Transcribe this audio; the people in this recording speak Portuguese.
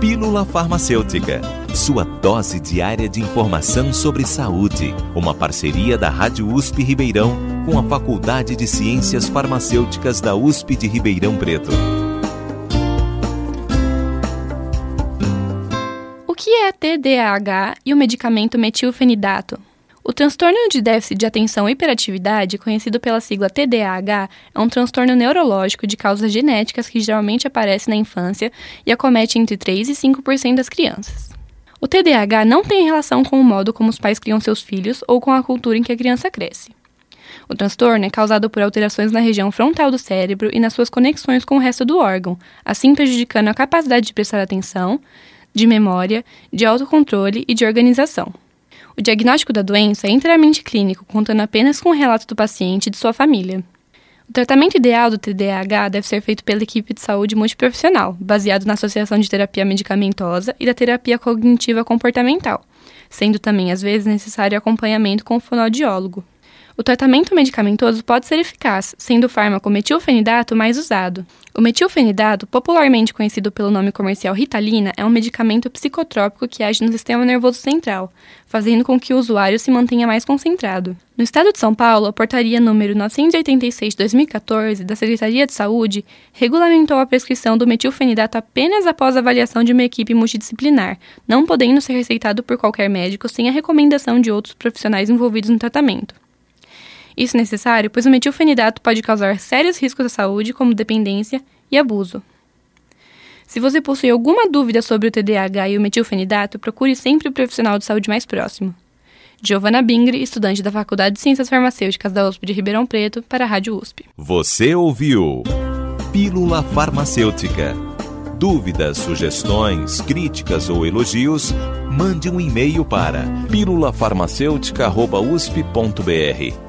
Pílula Farmacêutica, sua dose diária de informação sobre saúde. Uma parceria da Rádio USP Ribeirão com a Faculdade de Ciências Farmacêuticas da USP de Ribeirão Preto. O que é TDAH e o medicamento metilfenidato? O transtorno de déficit de atenção e hiperatividade, conhecido pela sigla TDAH, é um transtorno neurológico de causas genéticas que geralmente aparece na infância e acomete entre 3 e 5% das crianças. O TDAH não tem relação com o modo como os pais criam seus filhos ou com a cultura em que a criança cresce. O transtorno é causado por alterações na região frontal do cérebro e nas suas conexões com o resto do órgão, assim prejudicando a capacidade de prestar atenção, de memória, de autocontrole e de organização. O diagnóstico da doença é inteiramente clínico, contando apenas com o relato do paciente e de sua família. O tratamento ideal do TDAH deve ser feito pela equipe de saúde multiprofissional, baseado na associação de terapia medicamentosa e da terapia cognitiva comportamental, sendo também às vezes necessário acompanhamento com o fonoaudiólogo. O tratamento medicamentoso pode ser eficaz, sendo o fármaco metilfenidato mais usado. O metilfenidato, popularmente conhecido pelo nome comercial Ritalina, é um medicamento psicotrópico que age no sistema nervoso central, fazendo com que o usuário se mantenha mais concentrado. No estado de São Paulo, a portaria número 986/2014 da Secretaria de Saúde regulamentou a prescrição do metilfenidato apenas após avaliação de uma equipe multidisciplinar, não podendo ser receitado por qualquer médico sem a recomendação de outros profissionais envolvidos no tratamento. Isso é necessário, pois o metilfenidato pode causar sérios riscos à saúde, como dependência e abuso. Se você possui alguma dúvida sobre o TDAH e o metilfenidato, procure sempre o profissional de saúde mais próximo. Giovana Bingri, estudante da Faculdade de Ciências Farmacêuticas da USP de Ribeirão Preto, para a Rádio USP. Você ouviu Pílula Farmacêutica. Dúvidas, sugestões, críticas ou elogios, mande um e-mail para pílulafarmacêutica.usp.br